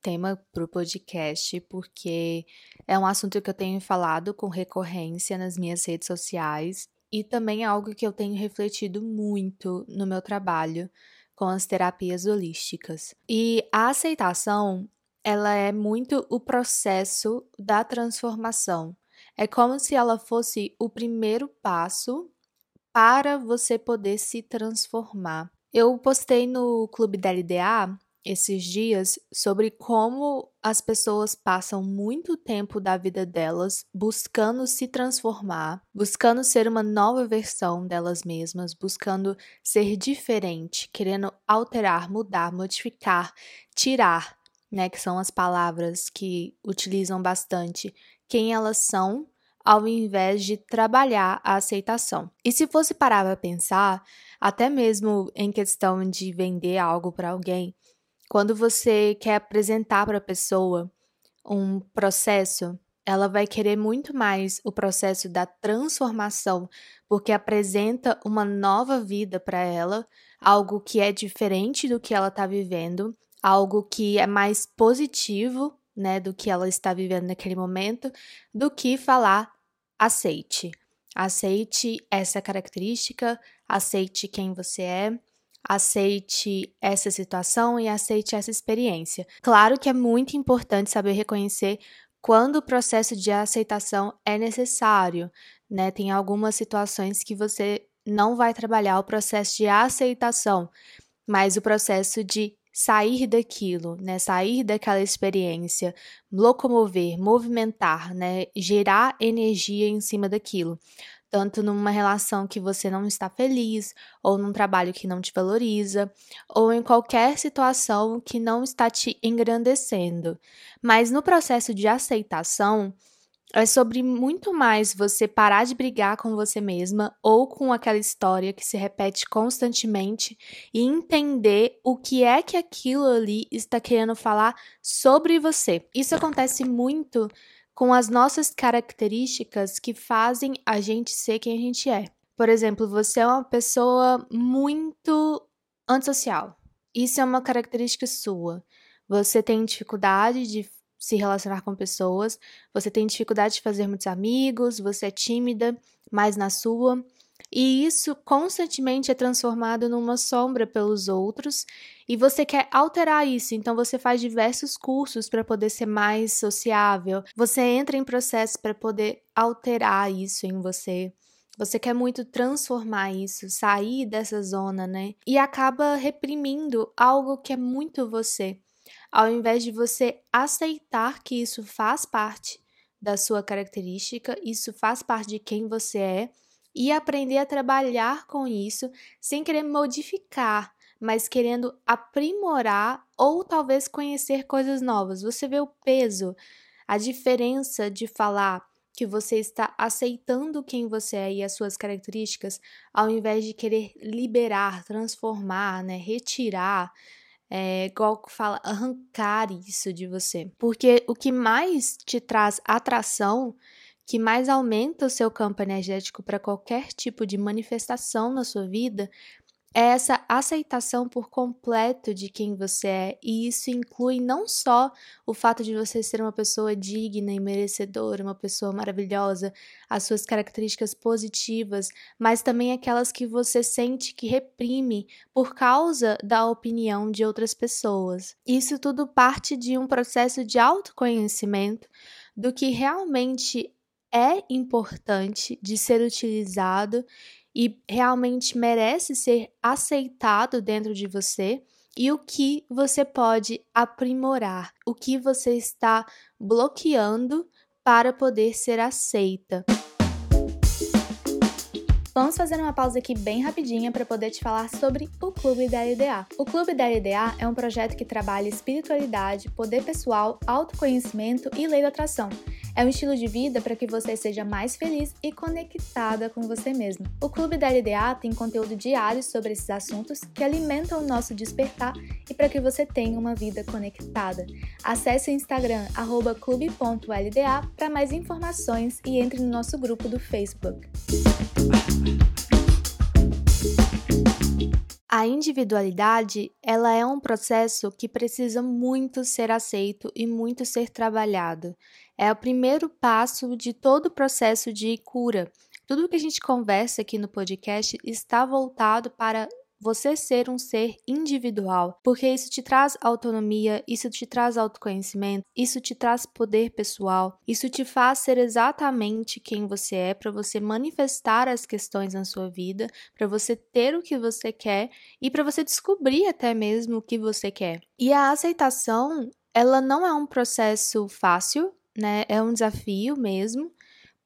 tema para o podcast, porque é um assunto que eu tenho falado com recorrência nas minhas redes sociais e também é algo que eu tenho refletido muito no meu trabalho com as terapias holísticas. E a aceitação, ela é muito o processo da transformação. É como se ela fosse o primeiro passo para você poder se transformar. Eu postei no Clube da LDA esses dias sobre como as pessoas passam muito tempo da vida delas buscando se transformar, buscando ser uma nova versão delas mesmas, buscando ser diferente, querendo alterar, mudar, modificar, tirar, né, que são as palavras que utilizam bastante quem elas são, ao invés de trabalhar a aceitação. E se fosse parar para pensar, até mesmo em questão de vender algo para alguém, quando você quer apresentar para a pessoa um processo, ela vai querer muito mais o processo da transformação, porque apresenta uma nova vida para ela, algo que é diferente do que ela está vivendo, algo que é mais positivo, né, do que ela está vivendo naquele momento, do que falar aceite. Aceite essa característica, aceite quem você é, aceite essa situação e aceite essa experiência. Claro que é muito importante saber reconhecer quando o processo de aceitação é necessário, né? Tem algumas situações que você não vai trabalhar o processo de aceitação, mas o processo de sair daquilo, né? Sair daquela experiência, locomover, movimentar, né? Gerar energia em cima daquilo tanto numa relação que você não está feliz, ou num trabalho que não te valoriza, ou em qualquer situação que não está te engrandecendo. Mas no processo de aceitação, é sobre muito mais você parar de brigar com você mesma ou com aquela história que se repete constantemente e entender o que é que aquilo ali está querendo falar sobre você. Isso acontece muito com as nossas características que fazem a gente ser quem a gente é. Por exemplo, você é uma pessoa muito antissocial. Isso é uma característica sua. Você tem dificuldade de se relacionar com pessoas, você tem dificuldade de fazer muitos amigos, você é tímida, mais na sua. E isso constantemente é transformado numa sombra pelos outros, e você quer alterar isso, então você faz diversos cursos para poder ser mais sociável. Você entra em processos para poder alterar isso em você. Você quer muito transformar isso, sair dessa zona, né? E acaba reprimindo algo que é muito você, ao invés de você aceitar que isso faz parte da sua característica, isso faz parte de quem você é e aprender a trabalhar com isso sem querer modificar, mas querendo aprimorar ou talvez conhecer coisas novas. Você vê o peso, a diferença de falar que você está aceitando quem você é e as suas características, ao invés de querer liberar, transformar, né, retirar, é, igual fala, arrancar isso de você. Porque o que mais te traz atração que mais aumenta o seu campo energético para qualquer tipo de manifestação na sua vida é essa aceitação por completo de quem você é, e isso inclui não só o fato de você ser uma pessoa digna e merecedora, uma pessoa maravilhosa, as suas características positivas, mas também aquelas que você sente que reprime por causa da opinião de outras pessoas. Isso tudo parte de um processo de autoconhecimento do que realmente é importante de ser utilizado e realmente merece ser aceitado dentro de você e o que você pode aprimorar, o que você está bloqueando para poder ser aceita. Vamos fazer uma pausa aqui bem rapidinha para poder te falar sobre o Clube da LDA. O Clube da LDA é um projeto que trabalha espiritualidade, poder pessoal, autoconhecimento e lei da atração. É um estilo de vida para que você seja mais feliz e conectada com você mesmo. O Clube da LDA tem conteúdo diário sobre esses assuntos que alimentam o nosso despertar e para que você tenha uma vida conectada. Acesse o Instagram clube.lda para mais informações e entre no nosso grupo do Facebook. A individualidade, ela é um processo que precisa muito ser aceito e muito ser trabalhado. É o primeiro passo de todo o processo de cura. Tudo que a gente conversa aqui no podcast está voltado para você ser um ser individual, porque isso te traz autonomia, isso te traz autoconhecimento, isso te traz poder pessoal, isso te faz ser exatamente quem você é, para você manifestar as questões na sua vida, para você ter o que você quer e para você descobrir até mesmo o que você quer. E a aceitação, ela não é um processo fácil, né? É um desafio mesmo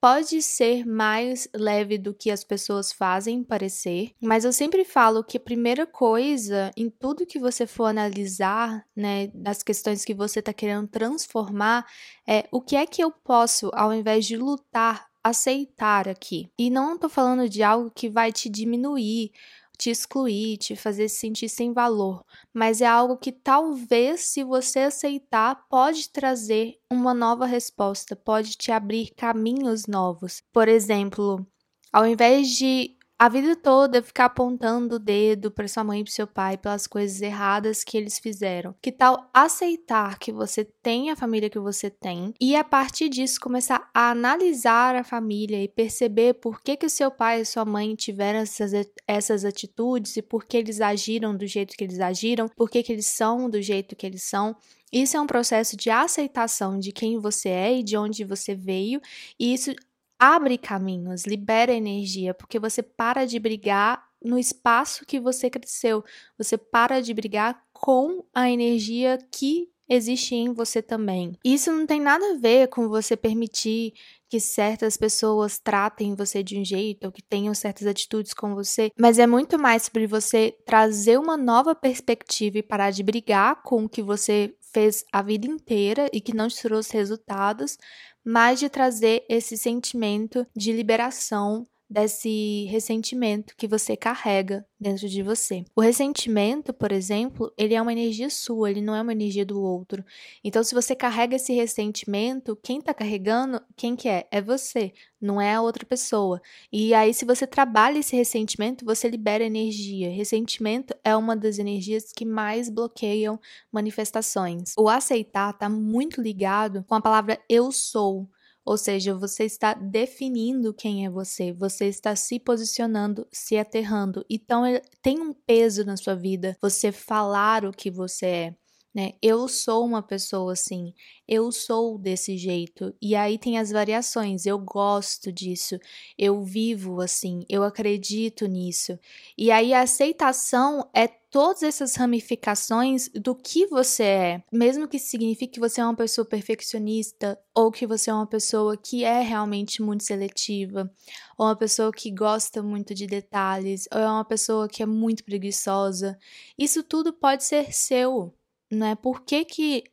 pode ser mais leve do que as pessoas fazem parecer, mas eu sempre falo que a primeira coisa em tudo que você for analisar, né, das questões que você está querendo transformar, é o que é que eu posso, ao invés de lutar, aceitar aqui. E não estou falando de algo que vai te diminuir te excluir, te fazer se sentir sem valor, mas é algo que talvez, se você aceitar, pode trazer uma nova resposta, pode te abrir caminhos novos. Por exemplo, ao invés de a vida toda ficar apontando o dedo para sua mãe e para seu pai pelas coisas erradas que eles fizeram. Que tal aceitar que você tem a família que você tem e a partir disso começar a analisar a família e perceber por que que seu pai e sua mãe tiveram essas, essas atitudes e por que eles agiram do jeito que eles agiram, por que que eles são do jeito que eles são. Isso é um processo de aceitação de quem você é e de onde você veio, e isso abre caminhos, libera energia, porque você para de brigar no espaço que você cresceu, você para de brigar com a energia que existe em você também. Isso não tem nada a ver com você permitir que certas pessoas tratem você de um jeito ou que tenham certas atitudes com você, mas é muito mais sobre você trazer uma nova perspectiva e parar de brigar com o que você fez a vida inteira e que não te trouxe resultados, mas de trazer esse sentimento de liberação desse ressentimento que você carrega dentro de você. O ressentimento, por exemplo, ele é uma energia sua, ele não é uma energia do outro. Então, se você carrega esse ressentimento, quem tá carregando, quem que é? É você, não é a outra pessoa. E aí, se você trabalha esse ressentimento, você libera energia. Ressentimento é uma das energias que mais bloqueiam manifestações. O aceitar tá muito ligado com a palavra eu sou. Ou seja, você está definindo quem é você, você está se posicionando, se aterrando. Então, tem um peso na sua vida você falar o que você é né? Eu sou uma pessoa assim, eu sou desse jeito. E aí tem as variações, eu gosto disso, eu vivo assim, eu acredito nisso. E aí a aceitação é todas essas ramificações do que você é, mesmo que signifique que você é uma pessoa perfeccionista ou que você é uma pessoa que é realmente muito seletiva, ou uma pessoa que gosta muito de detalhes, ou é uma pessoa que é muito preguiçosa. Isso tudo pode ser seu, né? Por que, que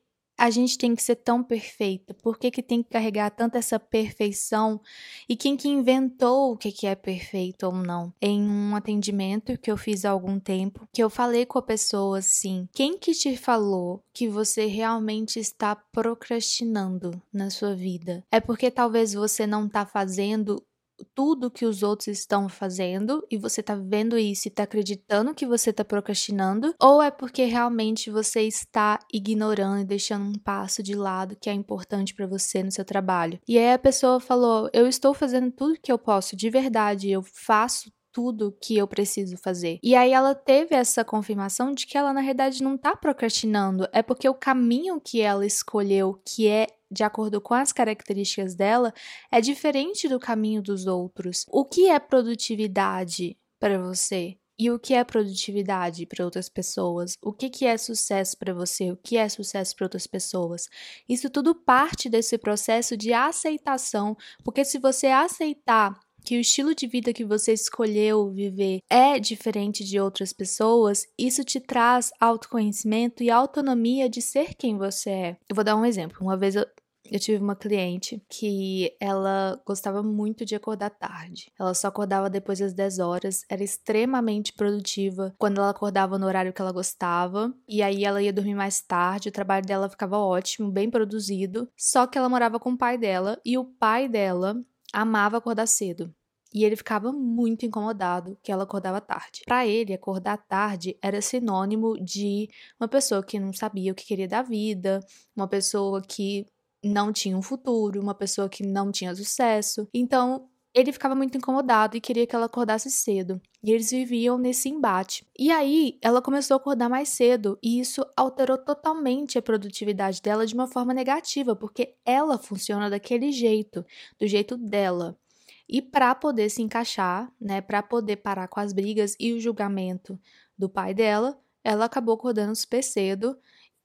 a gente tem que ser tão perfeita? Por que, que tem que carregar tanta essa perfeição? E quem que inventou o que, que é perfeito ou não? Em um atendimento que eu fiz há algum tempo, que eu falei com a pessoa assim: quem que te falou que você realmente está procrastinando na sua vida? É porque talvez você não está fazendo tudo que os outros estão fazendo e você tá vendo isso e tá acreditando que você tá procrastinando, ou é porque realmente você está ignorando e deixando um passo de lado que é importante para você no seu trabalho. E aí a pessoa falou: "Eu estou fazendo tudo que eu posso, de verdade, eu faço tudo que eu preciso fazer. E aí ela teve essa confirmação de que ela na verdade não tá procrastinando, é porque o caminho que ela escolheu, que é de acordo com as características dela, é diferente do caminho dos outros. O que é produtividade para você? E o que é produtividade para outras pessoas? O que, que é sucesso para você? O que é sucesso para outras pessoas? Isso tudo parte desse processo de aceitação, porque se você aceitar que o estilo de vida que você escolheu viver é diferente de outras pessoas, isso te traz autoconhecimento e autonomia de ser quem você é. Eu vou dar um exemplo. Uma vez eu, eu tive uma cliente que ela gostava muito de acordar tarde. Ela só acordava depois das 10 horas, era extremamente produtiva quando ela acordava no horário que ela gostava, e aí ela ia dormir mais tarde, o trabalho dela ficava ótimo, bem produzido. Só que ela morava com o pai dela e o pai dela amava acordar cedo. E ele ficava muito incomodado que ela acordava tarde. Para ele, acordar tarde era sinônimo de uma pessoa que não sabia o que queria da vida, uma pessoa que não tinha um futuro, uma pessoa que não tinha sucesso. Então, ele ficava muito incomodado e queria que ela acordasse cedo. E eles viviam nesse embate. E aí, ela começou a acordar mais cedo, e isso alterou totalmente a produtividade dela de uma forma negativa, porque ela funciona daquele jeito, do jeito dela. E para poder se encaixar, né, para poder parar com as brigas e o julgamento do pai dela, ela acabou acordando super cedo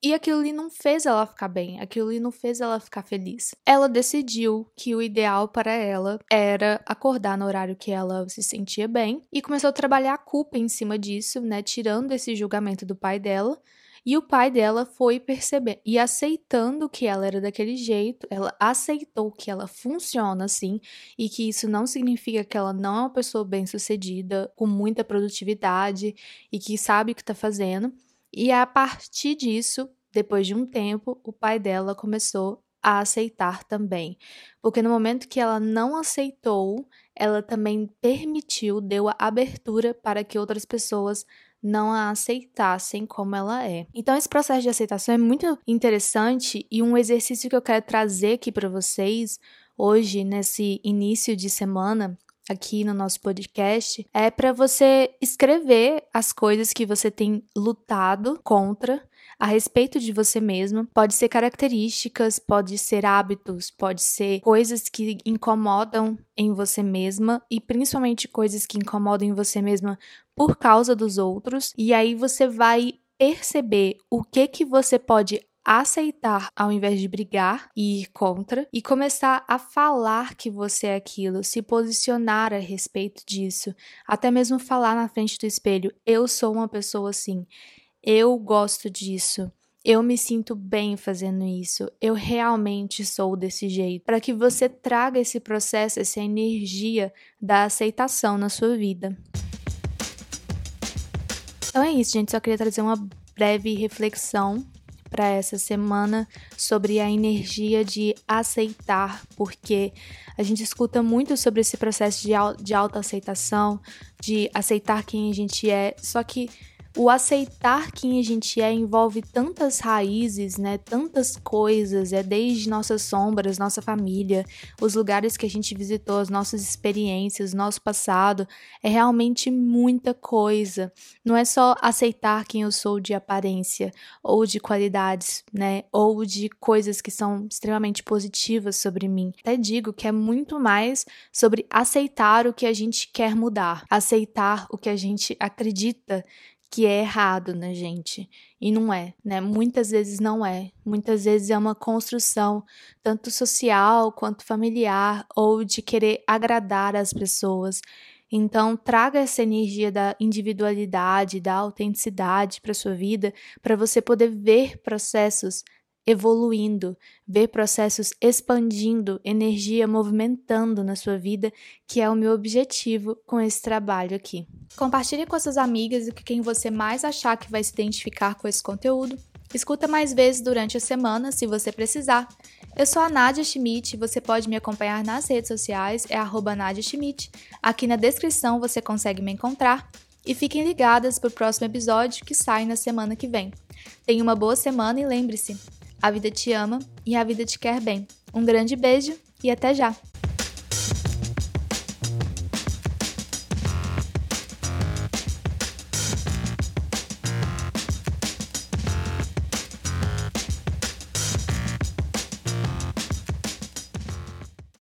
e aquilo ali não fez ela ficar bem, aquilo ali não fez ela ficar feliz. Ela decidiu que o ideal para ela era acordar no horário que ela se sentia bem e começou a trabalhar a culpa em cima disso, né, tirando esse julgamento do pai dela. E o pai dela foi perceber e aceitando que ela era daquele jeito, ela aceitou que ela funciona assim e que isso não significa que ela não é uma pessoa bem-sucedida, com muita produtividade e que sabe o que está fazendo. E a partir disso, depois de um tempo, o pai dela começou a aceitar também. Porque no momento que ela não aceitou, ela também permitiu, deu a abertura para que outras pessoas não a aceitassem como ela é. Então esse processo de aceitação é muito interessante e um exercício que eu quero trazer aqui para vocês hoje nesse início de semana aqui no nosso podcast é para você escrever as coisas que você tem lutado contra a respeito de você mesmo. Pode ser características, pode ser hábitos, pode ser coisas que incomodam em você mesma e principalmente coisas que incomodam em você mesma por causa dos outros. E aí você vai perceber o que que você pode aceitar ao invés de brigar e ir contra e começar a falar que você é aquilo, se posicionar a respeito disso, até mesmo falar na frente do espelho: eu sou uma pessoa assim, eu gosto disso. Eu me sinto bem fazendo isso. Eu realmente sou desse jeito. Para que você traga esse processo, essa energia da aceitação na sua vida. Então é isso, gente. Só queria trazer uma breve reflexão para essa semana sobre a energia de aceitar, porque a gente escuta muito sobre esse processo de, de autoaceitação, de aceitar quem a gente é, só que o aceitar quem a gente é envolve tantas raízes, né? Tantas coisas, é desde nossas sombras, nossa família, os lugares que a gente visitou, as nossas experiências, nosso passado, é realmente muita coisa. Não é só aceitar quem eu sou de aparência ou de qualidades, né? Ou de coisas que são extremamente positivas sobre mim. Até digo que é muito mais sobre aceitar o que a gente quer mudar, aceitar o que a gente acredita que é errado na gente. E não é, né? Muitas vezes não é. Muitas vezes é uma construção, tanto social quanto familiar, ou de querer agradar as pessoas. Então, traga essa energia da individualidade, da autenticidade para sua vida, para você poder ver processos evoluindo, ver processos expandindo, energia movimentando na sua vida, que é o meu objetivo com esse trabalho aqui. Compartilhe com suas amigas e com quem você mais achar que vai se identificar com esse conteúdo. Escuta mais vezes durante a semana, se você precisar. Eu sou a Nadia Schmidt, você pode me acompanhar nas redes sociais, é arroba Nadia Schmidt. Aqui na descrição você consegue me encontrar. E fiquem ligadas para o próximo episódio que sai na semana que vem. Tenha uma boa semana e lembre-se, a vida te ama e a vida te quer bem. Um grande beijo e até já!